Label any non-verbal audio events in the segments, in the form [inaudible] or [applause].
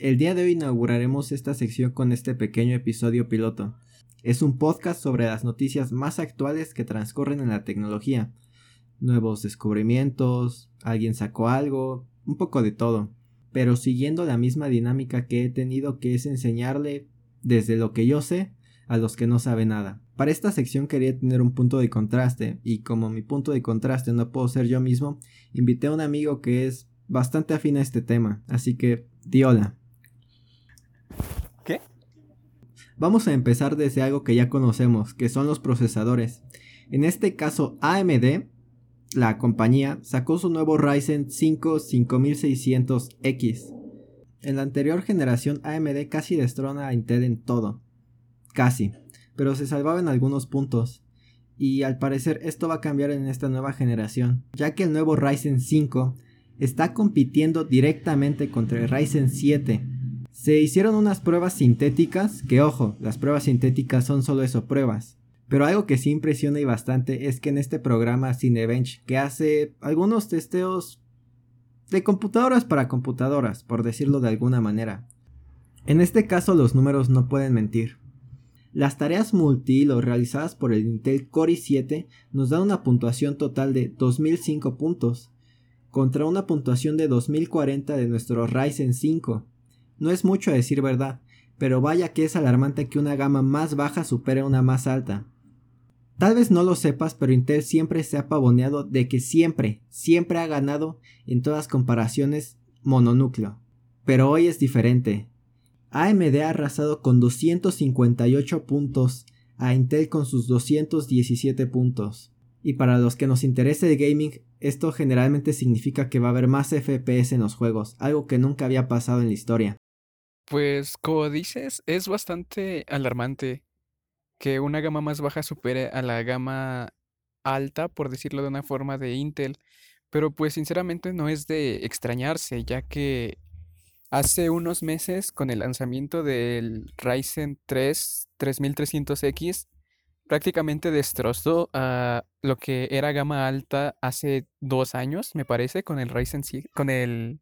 El día de hoy inauguraremos esta sección con este pequeño episodio piloto. Es un podcast sobre las noticias más actuales que transcurren en la tecnología. Nuevos descubrimientos, alguien sacó algo, un poco de todo, pero siguiendo la misma dinámica que he tenido que es enseñarle desde lo que yo sé a los que no saben nada. Para esta sección quería tener un punto de contraste y como mi punto de contraste no puedo ser yo mismo, invité a un amigo que es bastante afín a este tema, así que di hola. ¿Qué? Vamos a empezar desde algo que ya conocemos, que son los procesadores. En este caso AMD, la compañía, sacó su nuevo Ryzen 5 5600X. En la anterior generación AMD casi destrona a Intel en todo. Casi. Pero se salvaba en algunos puntos. Y al parecer esto va a cambiar en esta nueva generación, ya que el nuevo Ryzen 5 está compitiendo directamente contra el Ryzen 7. Se hicieron unas pruebas sintéticas, que ojo, las pruebas sintéticas son solo eso, pruebas. Pero algo que sí impresiona y bastante es que en este programa Cinebench, que hace algunos testeos de computadoras para computadoras, por decirlo de alguna manera. En este caso los números no pueden mentir. Las tareas multihilo realizadas por el Intel Core i7 nos dan una puntuación total de 2005 puntos, contra una puntuación de 2040 de nuestro Ryzen 5. No es mucho a decir verdad, pero vaya que es alarmante que una gama más baja supere una más alta. Tal vez no lo sepas, pero Intel siempre se ha pavoneado de que siempre, siempre ha ganado en todas comparaciones mononúcleo. Pero hoy es diferente. AMD ha arrasado con 258 puntos a Intel con sus 217 puntos. Y para los que nos interese el gaming, esto generalmente significa que va a haber más FPS en los juegos, algo que nunca había pasado en la historia. Pues como dices, es bastante alarmante que una gama más baja supere a la gama alta, por decirlo de una forma, de Intel. Pero pues sinceramente no es de extrañarse, ya que hace unos meses con el lanzamiento del Ryzen 3 3300X prácticamente destrozó a lo que era gama alta hace dos años, me parece, con el Ryzen con el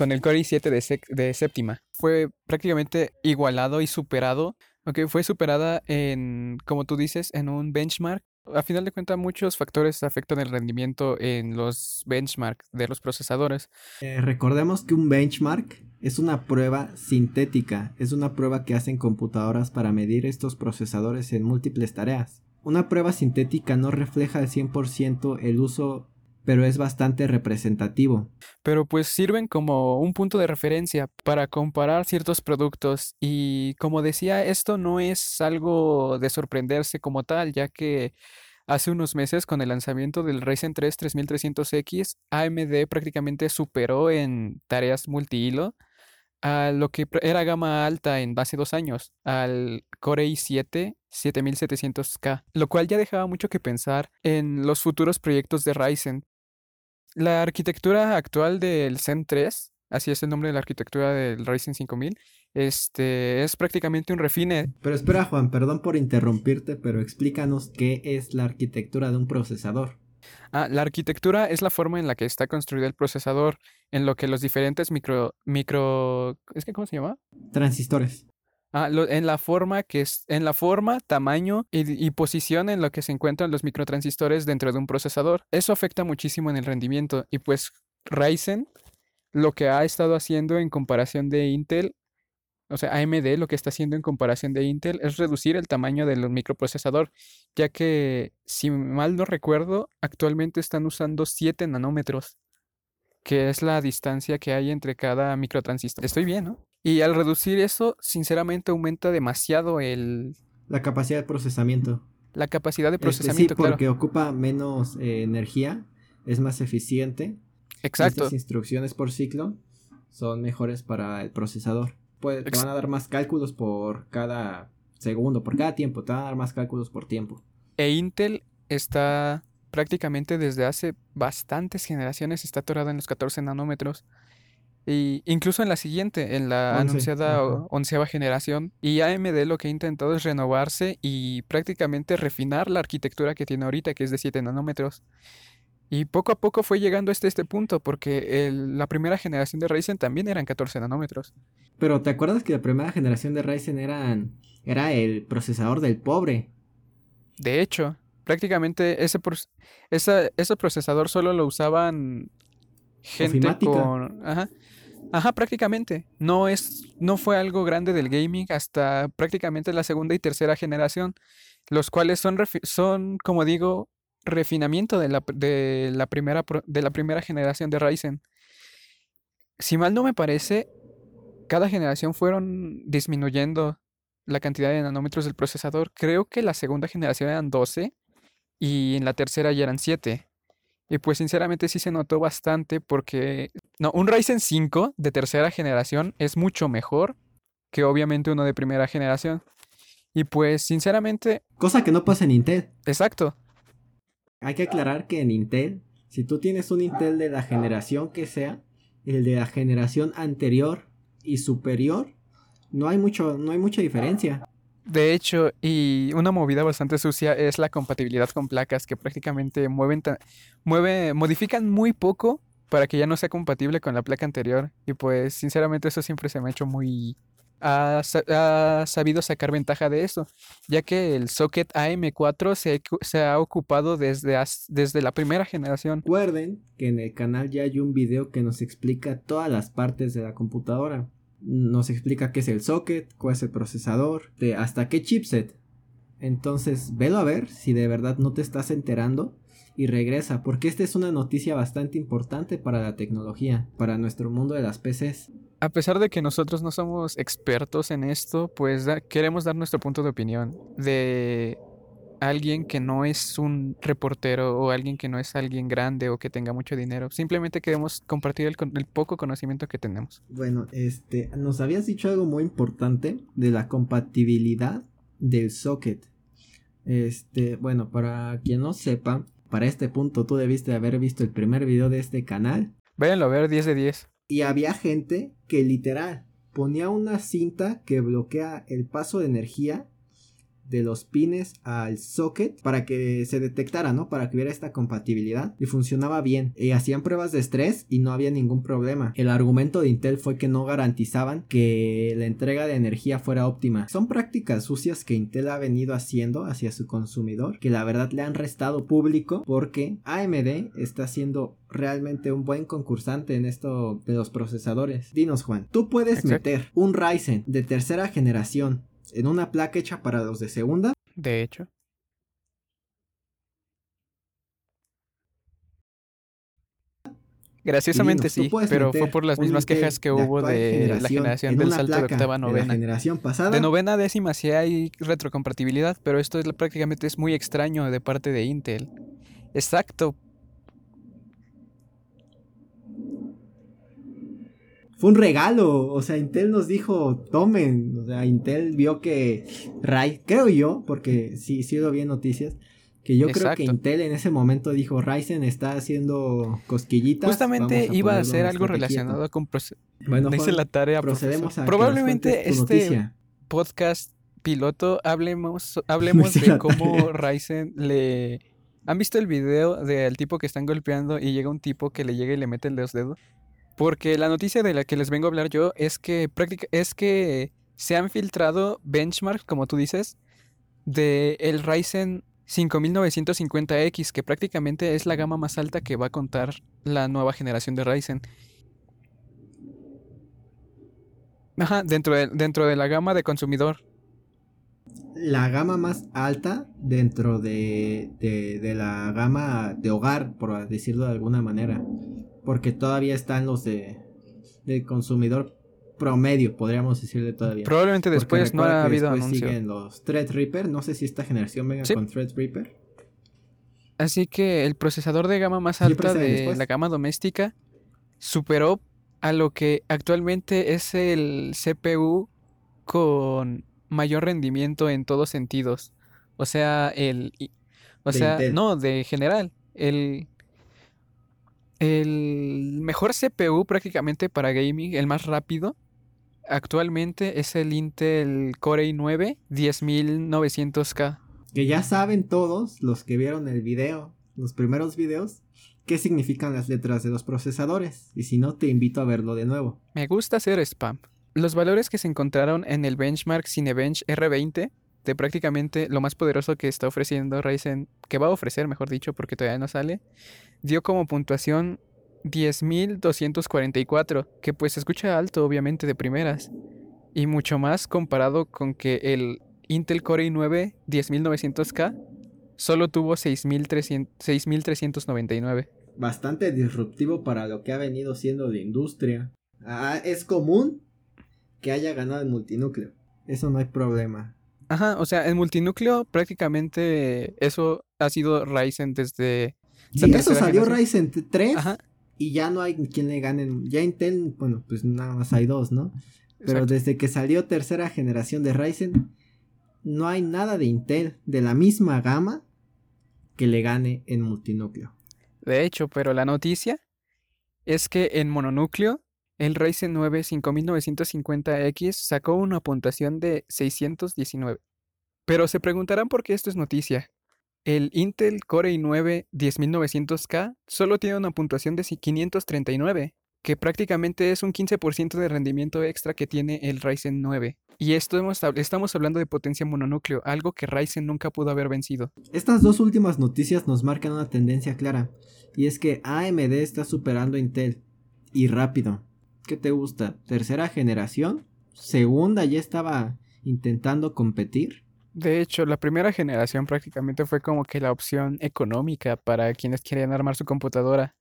con el Core i7 de, séptima. Fue prácticamente igualado y superado, aunque fue superada en, como tú dices, en un benchmark. A final de cuentas, muchos factores afectan el rendimiento en los benchmarks de los procesadores. Eh, recordemos que un benchmark es una prueba sintética, es una prueba que hacen computadoras para medir estos procesadores en múltiples tareas. Una prueba sintética no refleja al 100% el uso, pero es bastante representativo. Pero pues sirven como un punto de referencia para comparar ciertos productos y como decía, esto no es algo de sorprenderse como tal, ya que Hace unos meses, con el lanzamiento del Ryzen 3 3300X, AMD prácticamente superó en tareas multihilo a lo que era gama alta en hace dos años, al Core i7 7700K, lo cual ya dejaba mucho que pensar en los futuros proyectos de Ryzen. La arquitectura actual del Zen 3, así es el nombre de la arquitectura del Ryzen 5000, este es prácticamente un refine. Pero espera Juan, perdón por interrumpirte, pero explícanos qué es la arquitectura de un procesador. Ah, la arquitectura es la forma en la que está construido el procesador, en lo que los diferentes micro, micro, ¿es que cómo se llama? Transistores. Ah, en la forma que es, en la forma, tamaño y, y, posición en lo que se encuentran los microtransistores dentro de un procesador. Eso afecta muchísimo en el rendimiento y pues Ryzen lo que ha estado haciendo en comparación de Intel o sea, AMD lo que está haciendo en comparación de Intel es reducir el tamaño del microprocesador, ya que, si mal no recuerdo, actualmente están usando 7 nanómetros, que es la distancia que hay entre cada microtransistor. Estoy bien, ¿no? Y al reducir eso, sinceramente aumenta demasiado el... La capacidad de procesamiento. La capacidad de este, procesamiento, sí, porque ocupa menos eh, energía, es más eficiente. Exacto. Estas instrucciones por ciclo son mejores para el procesador te van a dar más cálculos por cada segundo, por cada tiempo, te van a dar más cálculos por tiempo. E Intel está prácticamente desde hace bastantes generaciones está atorado en los 14 nanómetros. Y incluso en la siguiente, en la anunciada onceava generación. Y AMD lo que ha intentado es renovarse y prácticamente refinar la arquitectura que tiene ahorita, que es de 7 nanómetros. Y poco a poco fue llegando hasta este punto, porque el- la primera generación de Ryzen también eran 14 nanómetros. Pero ¿te acuerdas que la primera generación de Ryzen eran, era el procesador del pobre? De hecho, prácticamente ese, esa- ese procesador solo lo usaban gente Ofimática. con... Ajá, ajá, prácticamente. No es, no fue algo grande del gaming hasta prácticamente la segunda y tercera generación, los cuales son, son como digo, refinamiento de la, de la primera, de la primera generación de Ryzen. Si mal no me parece, cada generación fueron disminuyendo la cantidad de nanómetros del procesador. Creo que la segunda generación eran 12 y en la tercera ya eran 7. Y pues sinceramente sí se notó bastante porque no, un Ryzen 5 de tercera generación es mucho mejor que obviamente uno de primera generación. Y pues sinceramente, Cosa que no pasa en Intel. exacto. Hay que aclarar que en Intel, si tú tienes un Intel de la generación que sea, el de la generación anterior y superior, no hay mucho, no hay mucha diferencia. De hecho, y una movida bastante sucia es la compatibilidad con placas que prácticamente mueven, mueve, modifican muy poco para que ya no sea compatible con la placa anterior. Y pues, sinceramente, eso siempre se me ha hecho muy... Ha, ha sabido sacar ventaja de eso, ya que el socket AM4 se, ha ocupado desde, desde la primera generación. Recuerden que en el canal ya hay un video que nos explica todas las partes de la computadora. Nos explica qué es el socket, cuál es el procesador, de hasta qué chipset. Entonces, velo a ver si de verdad no te estás enterando y regresa, porque esta es una noticia bastante importante para la tecnología, para nuestro mundo de las PCs. A pesar de que nosotros no somos expertos en esto, pues queremos dar nuestro punto de opinión de alguien que no es un reportero o alguien que no es alguien grande o que tenga mucho dinero. Simplemente queremos compartir el, poco conocimiento que tenemos. Bueno, este, nos habías dicho algo muy importante de la compatibilidad del socket. Este, bueno, para quien no sepa, para este punto tú debiste haber visto el primer video de este canal Váyanlo a ver 10 de 10. y había gente que literal ponía una cinta que bloquea el paso de energía de los pines al socket para que se detectara, ¿no? Para que hubiera esta compatibilidad y funcionaba bien. Y hacían pruebas de estrés y no había ningún problema. El argumento de Intel fue que no garantizaban que la entrega de energía fuera óptima. Son prácticas sucias que Intel ha venido haciendo hacia su consumidor, que la verdad le han restado público porque AMD está haciendo realmente un buen concursante en esto de los procesadores. Dinos Juan, tú puedes meter un Ryzen de tercera generación en una placa hecha para los de segunda De hecho. Graciosamente dinos, ¿tú sí, pero fue por las mismas quejas que de hubo de la generación generación en del salto de octava a de la novena. generación pasada. De novena a décima sí hay retrocompatibilidad, pero esto es, prácticamente es muy extraño de parte de Intel. Exacto, Fue un regalo, o sea, Intel nos dijo, tomen, o sea, Intel vio que Ry- creo yo, porque sí, sí lo vi en noticias, que yo creo que. Intel en ese momento dijo, Ryzen está haciendo cosquillitas. justamente iba a en algo estate quieto". relacionado con... Bueno, Juan, la tarea, procedemos a Probablemente este podcast piloto hablemos, [laughs] hablemos de cómo tarea. Ryzen le... ¿Han visto el video del tipo que están golpeando y llega un tipo que le llega y le mete los dedos? Porque la noticia de la que les vengo a hablar yo es que práctica- es que se han filtrado benchmarks, como tú dices, de el Ryzen 5950X, que prácticamente es la gama más alta que va a contar la nueva generación de Ryzen. Ajá, dentro de, dentro de la gama de consumidor. La gama más alta dentro de, de, de la gama de hogar, por decirlo de alguna manera. Porque todavía están los de del consumidor promedio, podríamos decirle todavía. Probablemente después no ha habido después anuncio. siguen los Threadripper. No sé si esta generación venga Sí. con Threadripper. Así que el procesador de gama más alta de después. la gama doméstica superó a lo que actualmente es el CPU con mayor rendimiento en todos sentidos. O sea, el o De sea, Intel. no, de general, el el mejor CPU prácticamente para gaming, el más rápido, actualmente es el Intel Core i9 10900K. Que ya saben todos los que vieron el video, los primeros videos, qué significan las letras de los procesadores, y si no, te invito a verlo de nuevo. Me gusta hacer spam. Los valores que se encontraron en el benchmark Cinebench R20 de prácticamente lo más poderoso que está ofreciendo Ryzen, que va a ofrecer, mejor dicho, porque todavía no sale, dio como puntuación 10.244, que pues se escucha alto obviamente de primeras, y mucho más comparado con que el Intel Core i9 10900K solo tuvo 6.399. Bastante disruptivo para lo que ha venido siendo de industria. Ah, es común que haya ganado el multinúcleo. Eso no hay problema. Ajá, o sea, en multinúcleo prácticamente eso ha sido Ryzen desde... Sí, eso salió Ryzen 3 y ya no hay quien le gane. Ya Intel, bueno, pues nada más hay dos, ¿no? Pero desde que salió tercera generación de Ryzen, no hay nada de Intel de la misma gama que le gane en multinúcleo. De hecho, pero la noticia es que en mononúcleo el Ryzen 9 5950X sacó una puntuación de 619. Pero se preguntarán por qué esto es noticia. El Intel Core i9 10900K solo tiene una puntuación de 539, que prácticamente es un 15% de rendimiento extra que tiene el Ryzen 9. Y esto estamos hablando de potencia mononúcleo, algo que Ryzen nunca pudo haber vencido. Estas dos últimas noticias nos marcan una tendencia clara, y es que AMD está superando a Intel, y rápido. ¿Qué te gusta? ¿Tercera generación? ¿Segunda ya estaba intentando competir? De hecho, la primera generación prácticamente fue como que la opción económica para quienes querían armar su computadora,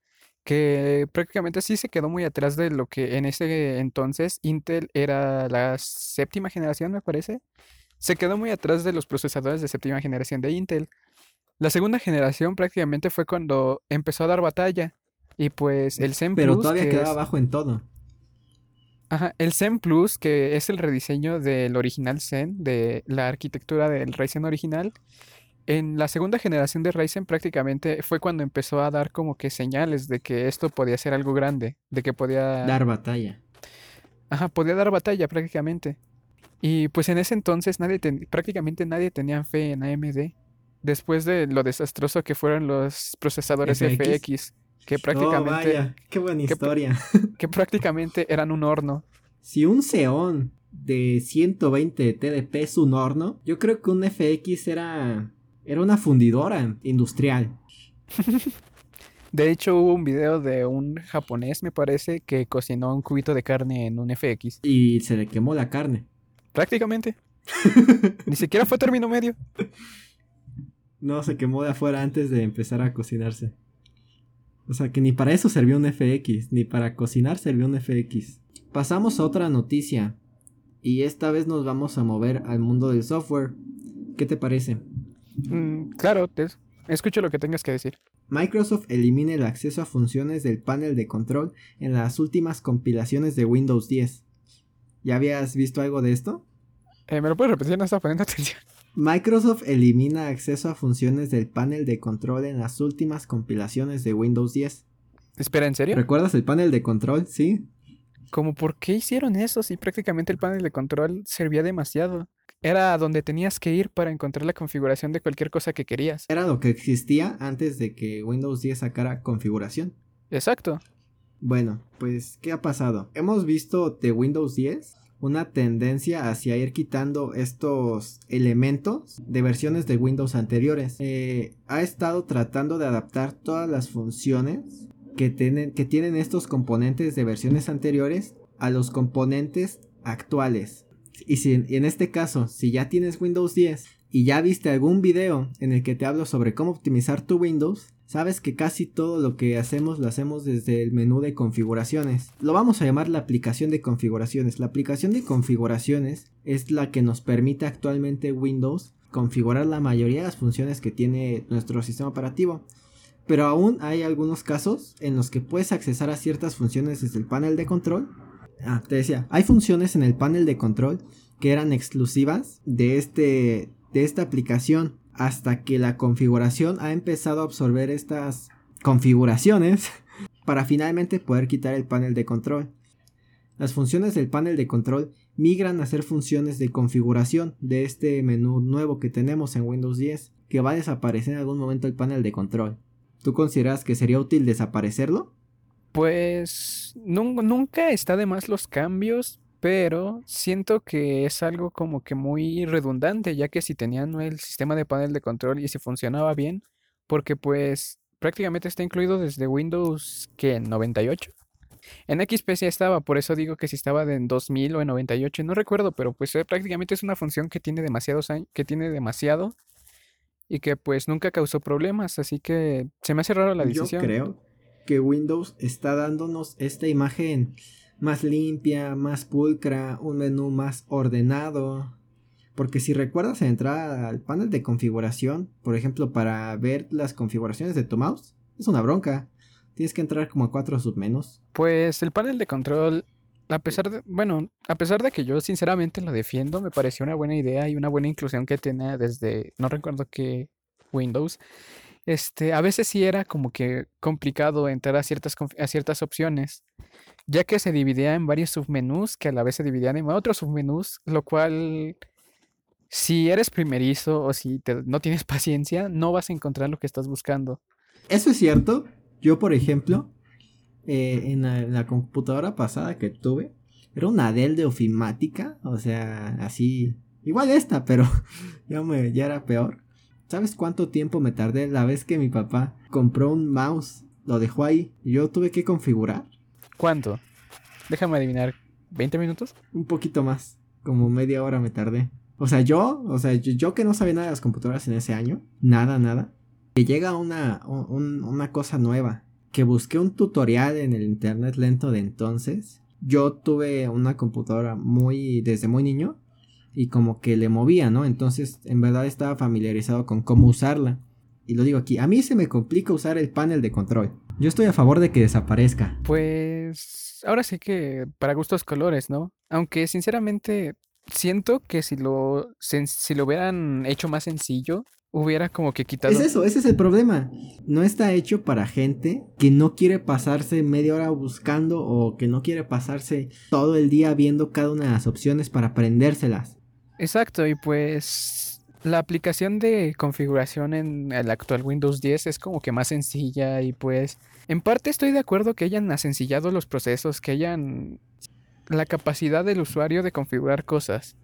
que prácticamente sí se quedó muy atrás de lo que en ese entonces Intel era la séptima generación, me parece. Se quedó muy atrás de los procesadores de séptima generación de Intel. La segunda generación prácticamente fue cuando empezó a dar batalla. Y pues el Zen Pero todavía quedaba abajo en todo. Ajá, el Zen Plus, que es el rediseño del original Zen, de la arquitectura del Ryzen original, en la segunda generación de Ryzen prácticamente fue cuando empezó a dar como que señales de que esto podía ser algo grande, de que podía... Dar batalla. Ajá, podía dar batalla prácticamente. Y pues en ese entonces nadie prácticamente nadie tenía fe en AMD. Después de lo desastroso que fueron los procesadores FX que oh, prácticamente... qué buena historia. [laughs] Que, prácticamente eran un horno. Si un Xeon de 120 TDP es un horno, yo creo que un FX era, era una fundidora industrial. [laughs] De hecho, hubo un video de un japonés, me parece, que cocinó un cubito de carne en un FX. Y se le quemó la carne. Prácticamente. [laughs] Ni siquiera fue término medio. No, se quemó de afuera antes de empezar a cocinarse. O sea que ni para eso sirvió un FX, ni para cocinar sirvió un FX. Pasamos a otra noticia. Y esta vez nos vamos a mover al mundo del software. ¿Qué te parece? Mm, claro, te escucho lo que tengas que decir. Microsoft elimina el acceso a funciones del panel de control en las últimas compilaciones de Windows 10. ¿Ya habías visto algo de esto? Eh, ¿Me lo puedes repetir? No estaba poniendo [laughs] atención. Microsoft elimina acceso a funciones del panel de control en las últimas compilaciones de Windows 10. Espera, ¿en serio? ¿Recuerdas el panel de control? Sí. ¿Cómo por qué hicieron eso si prácticamente el panel de control servía demasiado? Era donde tenías que ir para encontrar la configuración de cualquier cosa que querías. Era lo que existía antes de que Windows 10 sacara configuración. Exacto. Bueno, pues, ¿qué ha pasado? Hemos visto de Windows 10 una tendencia hacia ir quitando estos elementos de versiones de Windows anteriores. Eh, ha estado tratando de adaptar todas las funciones que tienen, que tienen estos componentes de versiones anteriores a los componentes actuales. Y si en este caso, si ya tienes Windows 10 y ya viste algún video en el que te hablo sobre cómo optimizar tu Windows, sabes que casi todo lo que hacemos lo hacemos desde el menú de configuraciones. Lo vamos a llamar la aplicación de configuraciones. La aplicación de configuraciones es la que nos permite actualmente Windows configurar la mayoría de las funciones que tiene nuestro sistema operativo. Pero aún hay algunos casos en los que puedes accesar a ciertas funciones desde el panel de control. Ah, te decía, hay funciones en el panel de control que eran exclusivas de este de esta aplicación hasta que la configuración ha empezado a absorber estas configuraciones [laughs] para finalmente poder quitar el panel de control. Las funciones del panel de control migran a ser funciones de configuración de este menú nuevo que tenemos en Windows 10 que va a desaparecer en algún momento el panel de control. ¿Tú consideras que sería útil desaparecerlo? Pues nunca está de más los cambios, pero siento que es algo como que muy redundante, ya que si tenían el sistema de panel de control y si funcionaba bien, porque pues prácticamente está incluido desde Windows que en 98. En XP sí estaba, por eso digo que si estaba en 2000 o en 98, no recuerdo, pero pues eh, prácticamente es una función que tiene demasiados años, que tiene demasiado y que pues nunca causó problemas, así que se me hace raro la decisión. Yo creo que Windows está dándonos esta imagen más limpia, más pulcra, un menú más ordenado. Porque si recuerdas entrar al panel de configuración, por ejemplo, para ver las configuraciones de tu mouse, es una bronca. Tienes que entrar como a cuatro submenús. Pues el panel de control, a pesar de, bueno, a pesar de que yo sinceramente lo defiendo, me pareció una buena idea y una buena inclusión que tiene desde, no recuerdo qué Windows. Este, a veces sí era como que complicado entrar a ciertas, a ciertas opciones, ya que se dividía en varios submenús que a la vez se dividían en otros submenús, lo cual si eres primerizo o si no tienes [laughs] paciencia, no vas a encontrar lo que estás buscando. Eso es cierto, yo, por ejemplo, eh, en, la, computadora pasada que tuve, era una Dell de ofimática, o sea, así, igual esta, pero [laughs] ya, me, ya era peor. ¿Sabes cuánto tiempo me tardé la vez que mi papá compró un mouse? Lo dejó ahí y yo tuve que configurar. ¿Cuánto? Déjame adivinar, ¿20 minutos? Un poquito más, como media hora me tardé. O sea, yo, o sea, yo que no sabía nada de las computadoras en ese año, nada, nada, que llega una, una cosa nueva, que busqué un tutorial en el internet lento de entonces. Yo tuve una computadora muy desde muy niño y como que le movía, ¿no? Entonces, en verdad estaba familiarizado con cómo usarla. Y lo digo aquí, a mí se me complica usar el panel de control. Yo estoy a favor de que desaparezca. Pues ahora sí que para gustos colores, ¿no? Aunque sinceramente siento que si lo, si lo hubieran hecho más sencillo, hubiera como que quitado. Es eso, ese es el problema. No está hecho para gente que no quiere pasarse media hora buscando o que no quiere pasarse todo el día viendo cada una de las opciones para aprendérselas. Exacto, y pues la aplicación de configuración en el actual Windows 10 es como que más sencilla y pues en parte estoy de acuerdo que hayan asencillado los procesos, que hayan la capacidad del usuario de configurar cosas.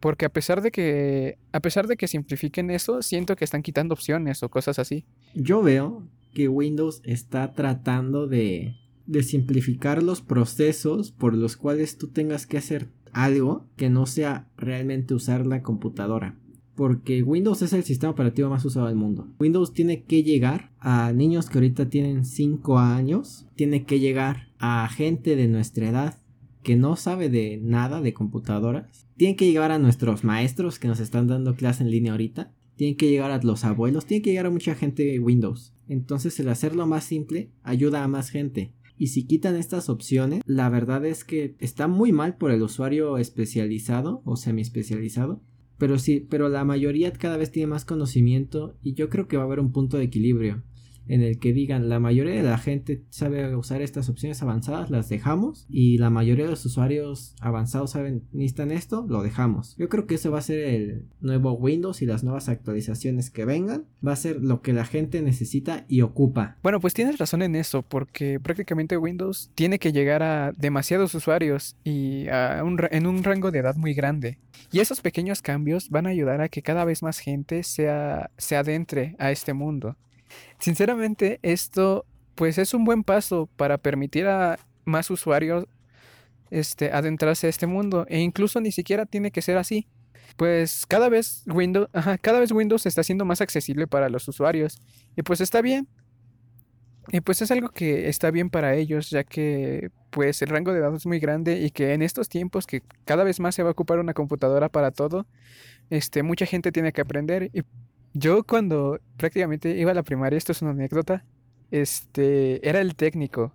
Porque a pesar de que a pesar de que simplifiquen eso, siento que están quitando opciones o cosas así. Yo veo que Windows está tratando de de simplificar los procesos por los cuales tú tengas que hacer algo que no sea realmente usar la computadora. Porque Windows es el sistema operativo más usado del mundo. Windows tiene que llegar a niños que ahorita tienen 5 años. Tiene que llegar a gente de nuestra edad que no sabe de nada de computadoras. Tiene que llegar a nuestros maestros que nos están dando clase en línea ahorita. Tiene que llegar a los abuelos. Tiene que llegar a mucha gente de Windows. Entonces el hacerlo más simple ayuda a más gente. Y si quitan estas opciones, la verdad es que está muy mal por el usuario especializado o semi especializado. Pero sí, pero la mayoría cada vez tiene más conocimiento y yo creo que va a haber un punto de equilibrio en el que digan la mayoría de la gente sabe usar estas opciones avanzadas, las dejamos y la mayoría de los usuarios avanzados saben necesitan esto, lo dejamos. Yo creo que eso va a ser el nuevo Windows y las nuevas actualizaciones que vengan, va a ser lo que la gente necesita y ocupa. Bueno, pues tienes razón en eso, porque prácticamente Windows tiene que llegar a demasiados usuarios y en un rango de edad muy grande. Y esos pequeños cambios van a ayudar a que cada vez más gente sea, se adentre a este mundo. Sinceramente, esto pues es un buen paso para permitir a más usuarios este, adentrarse a este mundo. E incluso ni siquiera tiene que ser así. Pues cada vez Windows, cada vez Windows está siendo más accesible para los usuarios. Y pues está bien. Y pues es algo que está bien para ellos, ya que pues el rango de datos es muy grande y que en estos tiempos que cada vez más se va a ocupar una computadora para todo, este, mucha gente tiene que aprender y yo cuando prácticamente iba a la primaria, esto es una anécdota, este, era el técnico.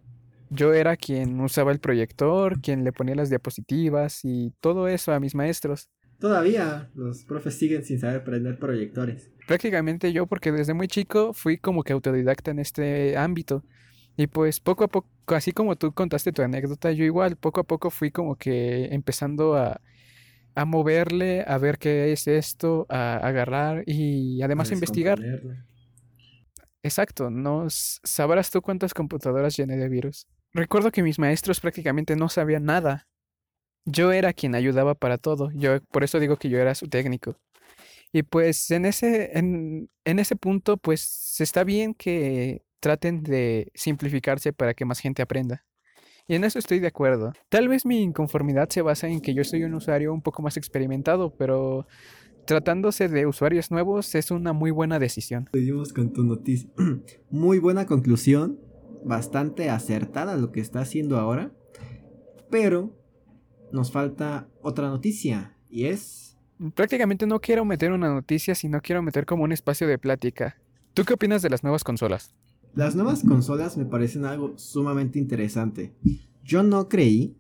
Yo era quien usaba el proyector, quien le ponía las diapositivas y todo eso a mis maestros. Todavía los profes siguen sin saber prender proyectores. Prácticamente yo, porque desde muy chico fui como que autodidacta en este ámbito. Y pues poco a poco, así como tú contaste tu anécdota, yo igual poco a poco fui como que empezando a a moverle, a ver qué es esto, a agarrar y además a investigar. Exacto, no sabrás tú cuántas computadoras llené de virus. Recuerdo que mis maestros prácticamente no sabían nada. Yo era quien ayudaba para todo. Yo por eso digo que yo era su técnico. Y pues en ese, en, en ese punto, pues está bien que traten de simplificarse para que más gente aprenda. Y en eso estoy de acuerdo. Tal vez mi inconformidad se basa en que yo soy un usuario un poco más experimentado, pero tratándose de usuarios nuevos es una muy buena decisión. Seguimos con tu noticia. [clears throat] muy buena conclusión, bastante acertada lo que está haciendo ahora, pero nos falta otra noticia y es... Prácticamente no quiero meter una noticia, sino quiero meter como un espacio de plática. ¿Tú qué opinas de las nuevas consolas? Las nuevas consolas me parecen algo sumamente interesante. Yo no creí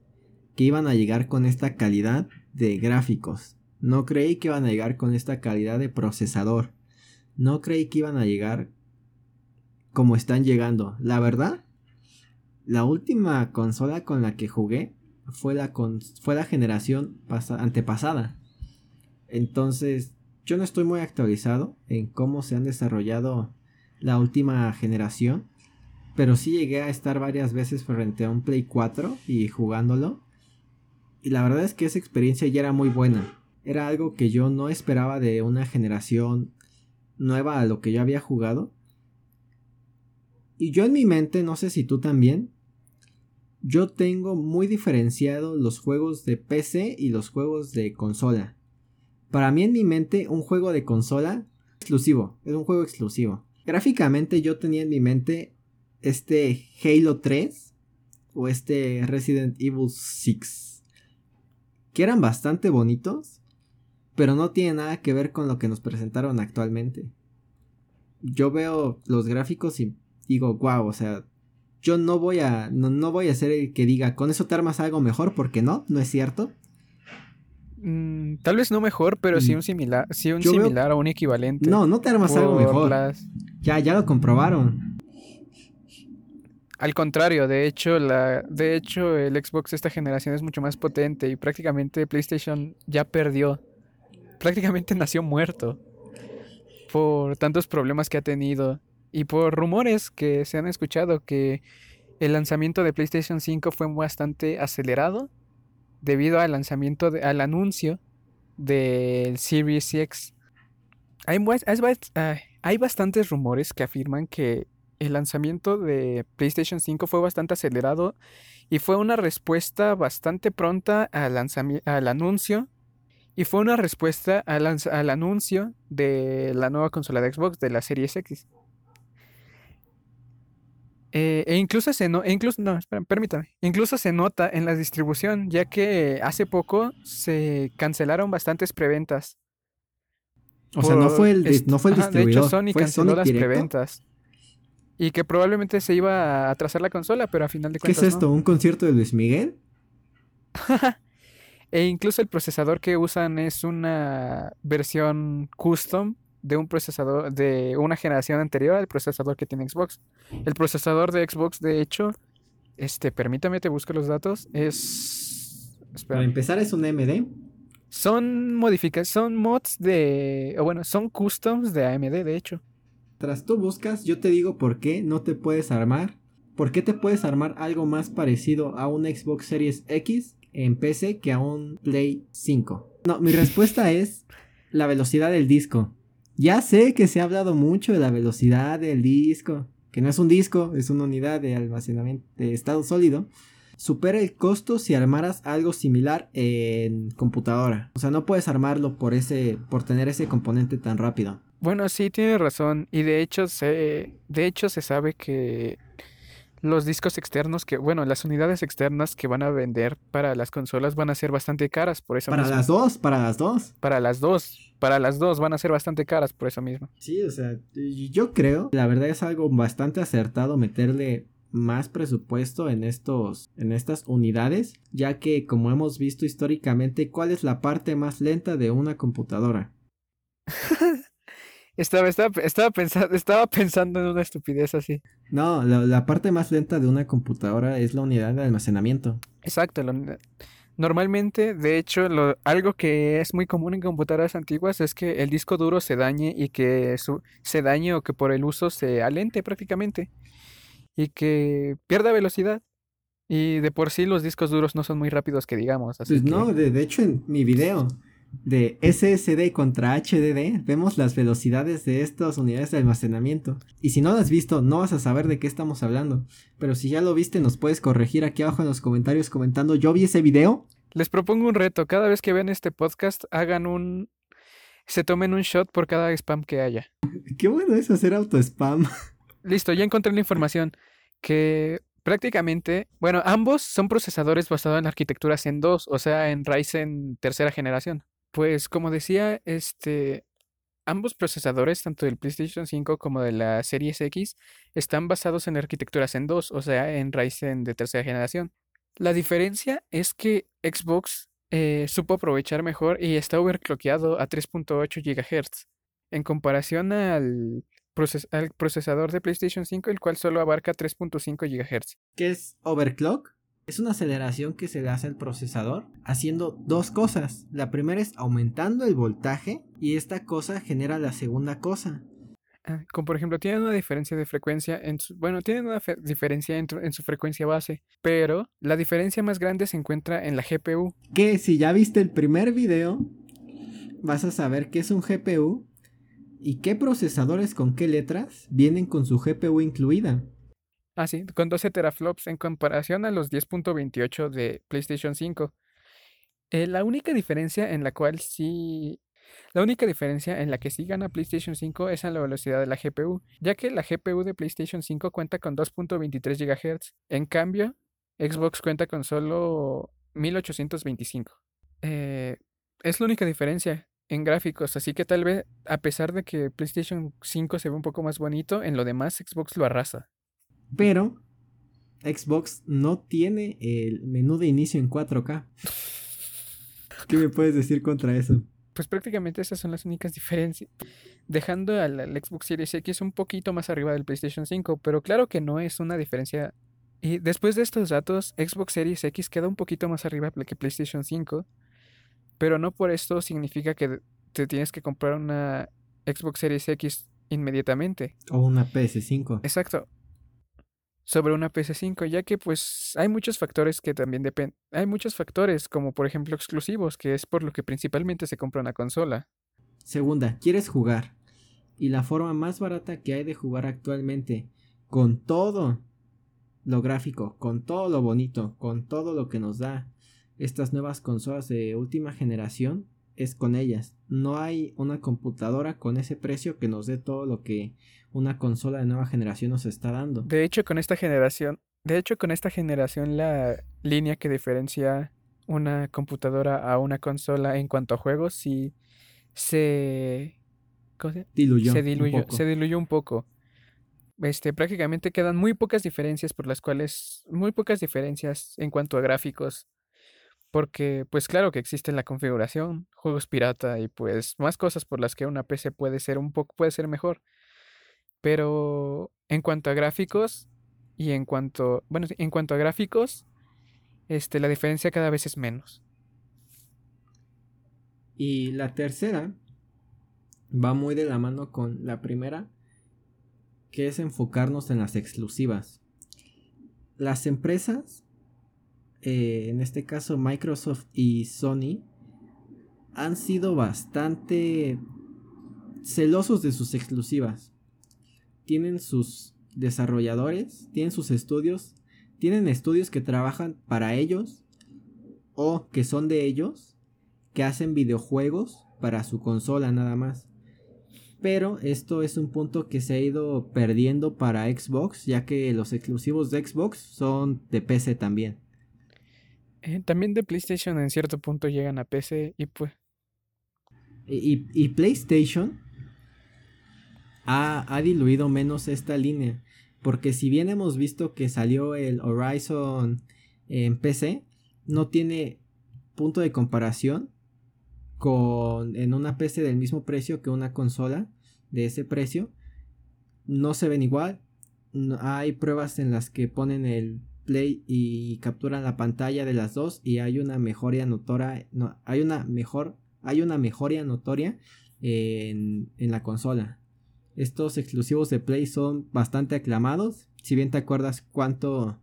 que iban a llegar con esta calidad de gráficos. No creí que iban a llegar con esta calidad de procesador. No creí que iban a llegar como están llegando. La verdad, la última consola con la que jugué fue la, fue la generación antepasada. Entonces, yo no estoy muy actualizado en cómo se han desarrollado la última generación. Pero sí llegué a estar varias veces frente a un Play 4 y jugándolo. Y la verdad es que esa experiencia ya era muy buena. Era algo que yo no esperaba de una generación nueva a lo que yo había jugado. Y yo en mi mente, no sé si tú también, yo tengo muy diferenciado los juegos de PC y los juegos de consola. Para mí en mi mente un juego de consola exclusivo, es un juego exclusivo. Gráficamente yo tenía en mi mente este Halo 3 o este Resident Evil 6, que eran bastante bonitos, pero no tiene nada que ver con lo que nos presentaron actualmente. Yo veo los gráficos y digo, wow, o sea, yo no voy a no, voy a ser el que diga, con eso te armas algo mejor, porque no, no es cierto. Mm, tal vez no mejor, pero sí un similar, sí un similar o un equivalente. No, no te armas algo mejor. Ya, ya lo comprobaron. Al contrario, de hecho, la, de hecho, el Xbox de esta generación es mucho más potente y prácticamente PlayStation ya perdió. Prácticamente [laughs] nació muerto. Por tantos problemas que ha tenido. Y por rumores que se han escuchado que el lanzamiento de PlayStation 5 fue bastante acelerado debido al lanzamiento, al anuncio del Series X. Hay, hay bastantes rumores que afirman que el lanzamiento de PlayStation 5 fue bastante acelerado y fue una respuesta bastante pronta al, al anuncio y fue una respuesta al, al, anuncio de la nueva consola de Xbox de la Series X. Eh, e incluso se no, e incluso, no, permítame, incluso se nota en la distribución, ya que hace poco se cancelaron bastantes preventas. O sea, no fue el, no fue el distribuidor. de hecho, Sony canceló las preventas. Y que probablemente se iba a atrasar la consola, pero a final de cuentas. ¿Qué es esto? ¿Un concierto de Luis Miguel? [laughs] e incluso el procesador que usan es una versión custom de un procesador de una generación anterior al procesador que tiene Xbox. El procesador de Xbox, de hecho, este, permítame te busco los datos, es Para empezar es un AMD. Son modificaciones, son mods de, o bueno, son customs de AMD, de hecho. Tras tú buscas, yo te digo por qué no te puedes armar. ¿Por qué te puedes armar algo más parecido a un Xbox Series X en PC que a un Play 5? No, mi respuesta es la velocidad del disco. Ya sé que se ha hablado mucho de la velocidad del disco, que no es un disco, es una unidad de almacenamiento de estado sólido. Supera el costo si armaras algo similar en computadora. O sea, no puedes armarlo por ese por tener ese componente tan rápido. Bueno, sí, tiene razón. Y de hecho se de hecho se sabe que los discos externos que, bueno, las unidades externas que van a vender para las consolas van a ser bastante caras, por eso Para las dos, para las dos. Para las dos, para las dos van a ser bastante caras, por eso mismo. Sí, o sea, yo creo, la verdad es algo bastante acertado meterle más presupuesto en estos en estas unidades, ya que como hemos visto históricamente, ¿cuál es la parte más lenta de una computadora? [laughs] Estaba, estaba, pensando, estaba pensando en una estupidez así. No, la, parte más lenta de una computadora es la unidad de almacenamiento. Exacto, la Normalmente, de hecho, lo, algo que es muy común en computadoras antiguas es que el disco duro se dañe y que su, se dañe o que por el uso se alente prácticamente y que pierda velocidad. Y de por sí los discos duros no son muy rápidos que digamos. Así pues no, de, de hecho en mi video de SSD contra HDD, vemos las velocidades de estas unidades de almacenamiento. Y si no lo has visto, no vas a saber de qué estamos hablando. Pero si ya lo viste, nos puedes corregir aquí abajo en los comentarios comentando, yo vi ese video. Les propongo un reto, cada vez que vean este podcast, hagan un... se tomen un shot por cada spam que haya. Qué bueno es hacer auto spam. [laughs] Listo, ya encontré la información que prácticamente, bueno, ambos son procesadores basados en arquitectura Zen 2, o sea, en Ryzen tercera generación. Pues como decía, este, ambos procesadores, tanto del PlayStation 5 como de la Series X, están basados en arquitecturas en 2, o sea, en Ryzen de tercera generación. La diferencia es que Xbox eh, supo aprovechar mejor y está overclockeado a 3.8 GHz, en comparación al, al procesador de PlayStation 5, el cual solo abarca 3.5 GHz. ¿Qué es overclock? Es una aceleración que se le hace al procesador haciendo dos cosas. La primera es aumentando el voltaje y esta cosa genera la segunda cosa. Ah, como por ejemplo, tiene una diferencia de frecuencia en su, bueno, tiene una diferencia en, en, su frecuencia base, pero la diferencia más grande se encuentra en la GPU. Que si ya viste el primer video, vas a saber qué es un GPU y qué procesadores con qué letras vienen con su GPU incluida. Ah, sí, con 12 teraflops en comparación a los 10.28 de PlayStation 5. Eh, la única diferencia en la cual sí. La única diferencia en la que sí gana PlayStation 5 es en la velocidad de la GPU, ya que la GPU de PlayStation 5 cuenta con 2.23 GHz. En cambio, Xbox cuenta con solo 1825. Eh, es la única diferencia en gráficos, así que tal vez, a pesar de que PlayStation 5 se ve un poco más bonito, en lo demás Xbox lo arrasa. Pero Xbox no tiene el menú de inicio en 4K. ¿Qué me puedes decir contra eso? Pues prácticamente esas son las únicas diferencias. Dejando al, Xbox Series X un poquito más arriba del PlayStation 5, pero claro que no es una diferencia. Y después de estos datos, Xbox Series X queda un poquito más arriba que PlayStation 5, pero no por esto significa que te tienes que comprar una Xbox Series X inmediatamente. O una PS5. Exacto sobre una PS5, ya que pues hay muchos factores que también dependen. Hay muchos factores, como por ejemplo exclusivos, que es por lo que principalmente se compra una consola. Segunda, quieres jugar. Y la forma más barata que hay de jugar actualmente, con todo lo gráfico, con todo lo bonito, con todo lo que nos da estas nuevas consolas de última generación, es con ellas. No hay una computadora con ese precio que nos dé todo lo que una consola de nueva generación nos está dando. De hecho, con esta generación, de hecho, con esta generación la línea que diferencia una computadora a una consola en cuanto a juegos sí se se? Diluyó se diluyó, se diluyó un poco. Este, prácticamente quedan muy pocas diferencias por las cuales, muy pocas diferencias en cuanto a gráficos porque, pues claro que existe la configuración, juegos pirata y pues más cosas por las que una PC puede ser un poco, puede ser mejor. Pero en cuanto a gráficos y en cuanto, bueno, en cuanto a gráficos, este, la diferencia cada vez es menos. Y la tercera va muy de la mano con la primera, que es enfocarnos en las exclusivas. Las empresas eh, en este caso Microsoft y Sony, han sido bastante celosos de sus exclusivas. Tienen sus desarrolladores, tienen sus estudios, tienen estudios que trabajan para ellos o que son de ellos, que hacen videojuegos para su consola nada más. Pero esto es un punto que se ha ido perdiendo para Xbox, ya que los exclusivos de Xbox son de PC también. Eh, también de PlayStation en cierto punto llegan a PC y pues... Y, PlayStation ha, ha, diluido menos esta línea. Porque si bien hemos visto que salió el Horizon en PC, no tiene punto de comparación con en una PC del mismo precio que una consola de ese precio. No se ven igual. hay pruebas en las que ponen el Play y capturan la pantalla de las dos y hay una mejoría notoria, no, hay una mejor, hay una mejoría notoria en, en la consola. Estos exclusivos de Play son bastante aclamados. Si bien te acuerdas cuánto,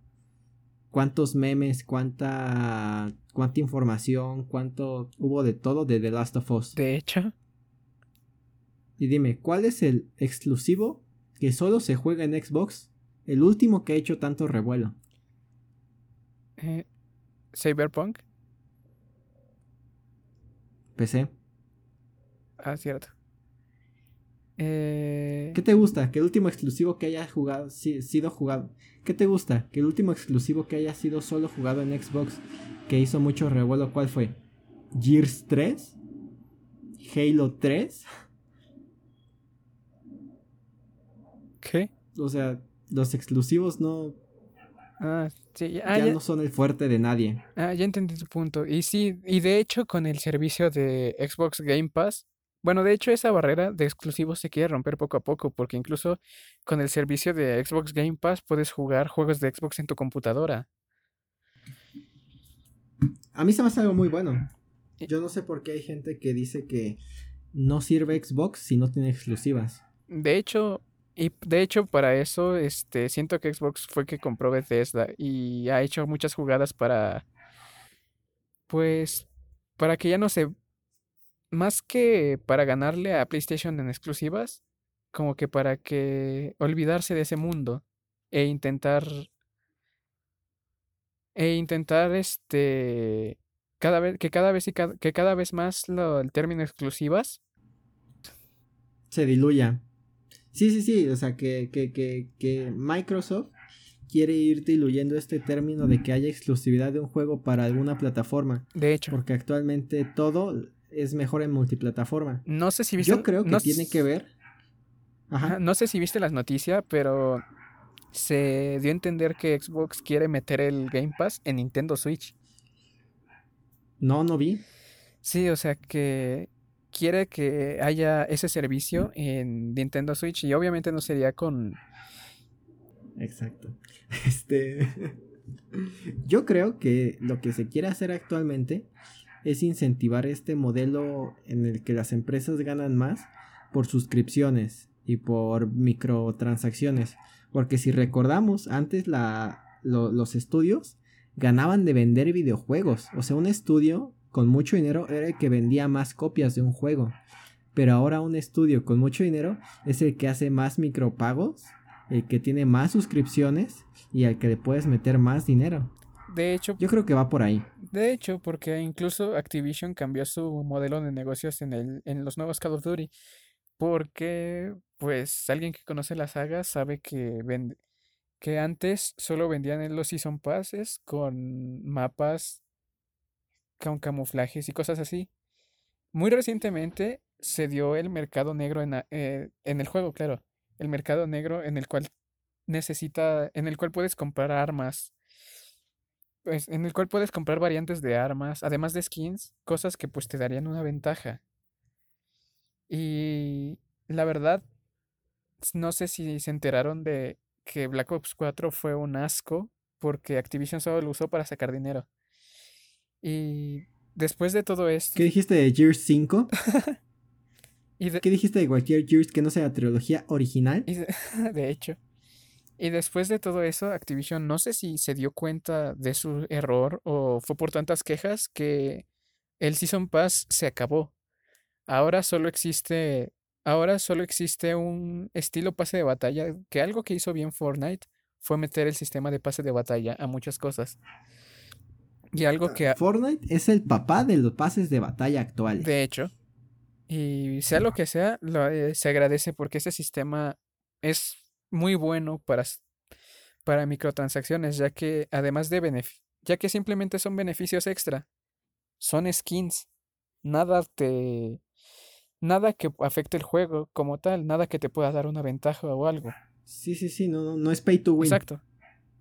cuántos memes, cuánta, cuánta información, cuánto hubo de todo de The Last of Us. De hecho. Y dime, ¿cuál es el exclusivo que solo se juega en Xbox? El último que ha hecho tanto revuelo. Eh, Cyberpunk. PC. Ah, cierto. Eh... ¿Qué te gusta? Que el último exclusivo que haya jugado, sido jugado. ¿Qué te gusta? Que el último exclusivo que haya sido solo jugado en Xbox, que hizo mucho revuelo, ¿cuál fue? ¿Gears 3? ¿Halo 3? ¿Qué? O sea, los exclusivos no. Ah, sí, ah, ya, no son el fuerte de nadie. Ah, ya entendí tu punto. Y sí, y de hecho, con el servicio de Xbox Game Pass. Bueno, de hecho, esa barrera de exclusivos se quiere romper poco a poco, porque incluso con el servicio de Xbox Game Pass puedes jugar juegos de Xbox en tu computadora. A mí se me hace algo muy bueno. Yo no sé por qué hay gente que dice que no sirve Xbox si no tiene exclusivas. De hecho, y de hecho, para eso, este, siento que Xbox fue que compró Bethesda y ha hecho muchas jugadas para, pues, para que ya no se, más que para ganarle a PlayStation en exclusivas, como que para que olvidarse de ese mundo e intentar, e intentar, este, cada vez, que cada vez y que cada vez más lo, el término exclusivas se diluya. Sí, sí, sí, o sea, que, que, que, que Microsoft quiere ir diluyendo este término de que haya exclusividad de un juego para alguna plataforma. De hecho. Porque actualmente todo es mejor en multiplataforma. No sé si viste. Yo creo que tiene que ver. Ajá. No sé si viste las noticias, pero se dio a entender que Xbox quiere meter el Game Pass en Nintendo Switch. No, no vi. Sí, o sea que quiere que haya ese servicio en Nintendo Switch y obviamente no sería con... Exacto. [laughs] Este... [laughs] Yo creo que lo que se quiere hacer actualmente es incentivar este modelo en el que las empresas ganan más por suscripciones y por microtransacciones. Porque si recordamos, antes la, los estudios ganaban de vender videojuegos. O sea, un estudio con mucho dinero era el que vendía más copias de un juego. Pero ahora un estudio con mucho dinero es el que hace más micropagos, el que tiene más suscripciones y al que le puedes meter más dinero. De hecho, yo creo que va por ahí. De hecho, porque incluso Activision cambió su modelo de negocios en, el, en los nuevos Call of Duty. Porque, pues, alguien que conoce la saga sabe que, vende, que antes solo vendían los Season Passes con mapas con camuflajes y cosas así. Muy recientemente se dio el mercado negro en, eh, en el juego, claro. El mercado negro en el cual necesita, en el cual puedes comprar armas. Pues, en el cual puedes comprar variantes de armas, además de skins, cosas que pues te darían una ventaja. Y la verdad, no sé si se enteraron de que Black Ops 4 fue un asco porque Activision solo lo usó para sacar dinero. Y después de todo esto. ¿Qué dijiste de Gears 5? [laughs] ¿Qué dijiste de cualquier Gears que no sea la trilogía original? [laughs] de... hecho. Y después de todo eso, Activision no sé si se dio cuenta de su error o fue por tantas quejas que el Season Pass se acabó. Ahora solo existe. Ahora solo existe un estilo pase de batalla. Que algo que hizo bien Fortnite fue meter el sistema de pase de batalla a muchas cosas. Y algo que... Fortnite es el papá de los pases de batalla actuales. De hecho. Y sea lo que sea, eh, se agradece porque ese sistema es muy bueno para, para microtransacciones, ya que además de ya que simplemente son beneficios extra, son skins. Nada te... Nada que afecte el juego como tal, nada que te pueda dar una ventaja o algo. Sí, sí, sí, no, no, no es pay to win. Exacto.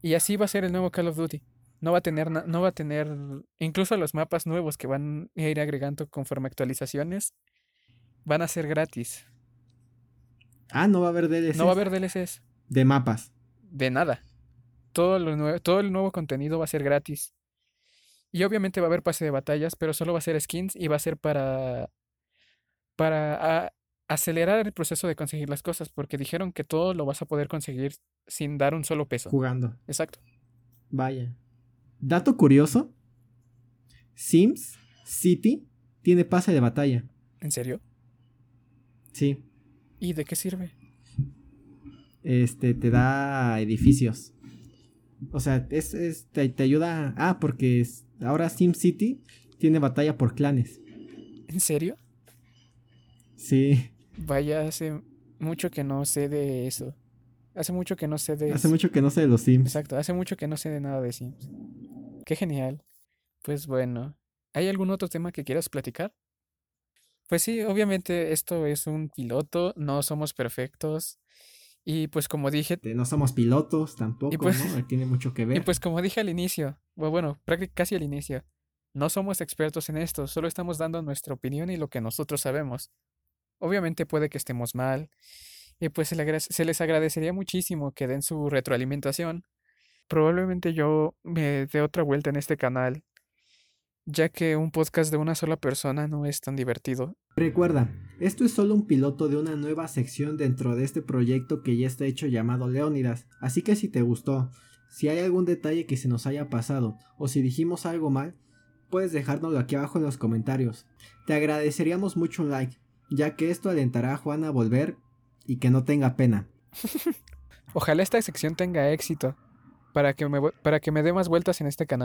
Y así va a ser el nuevo Call of Duty. No va a tener, no va a tener, incluso los mapas nuevos que van a ir agregando conforme actualizaciones, van a ser gratis. Ah, no va a haber DLCs. No va a haber DLCs. De mapas. De nada. todo, lo todo el nuevo contenido va a ser gratis. Y obviamente va a haber pase de batallas, pero solo va a ser skins y va a ser para, para acelerar el proceso de conseguir las cosas, porque dijeron que todo lo vas a poder conseguir sin dar un solo peso. Jugando. Exacto. Vaya. Dato curioso. Sims City tiene pase de batalla. ¿En serio? Sí. ¿Y de qué sirve? Este te da edificios. O sea, es, es- te, te ayuda. Ah, porque es- ahora Sim City tiene batalla por clanes. ¿En serio? Sí. Vaya, hace mucho que no sé de eso. Hace mucho que no sé de Hace mucho que no sé de los Sims. Exacto, hace mucho que no sé de nada de Sims. Qué genial. Pues bueno, ¿hay algún otro tema que quieras platicar? Pues sí, obviamente esto es un piloto, no somos perfectos. Y pues como dije, Este, No somos pilotos tampoco, pues- ¿no? [laughs] Tiene mucho que y ver. pues como dije al inicio, bueno, casi al inicio, no somos expertos en esto, solo estamos dando nuestra opinión y lo que nosotros sabemos. Obviamente puede que estemos mal, y pues se les agradecería muchísimo que den su retroalimentación. Probablemente yo me dé otra vuelta en este canal, ya que un podcast de una sola persona no es tan divertido. Recuerda, esto es solo un piloto de una nueva sección dentro de este proyecto que ya está hecho llamado Leónidas, así que si te gustó, si hay algún detalle que se nos haya pasado o si dijimos algo mal, puedes dejárnoslo aquí abajo en los comentarios. Te agradeceríamos mucho un like, ya que esto alentará a Juan a volver y que no tenga pena. [laughs] Ojalá esta sección tenga éxito, para que me, para que me dé más vueltas en este canal.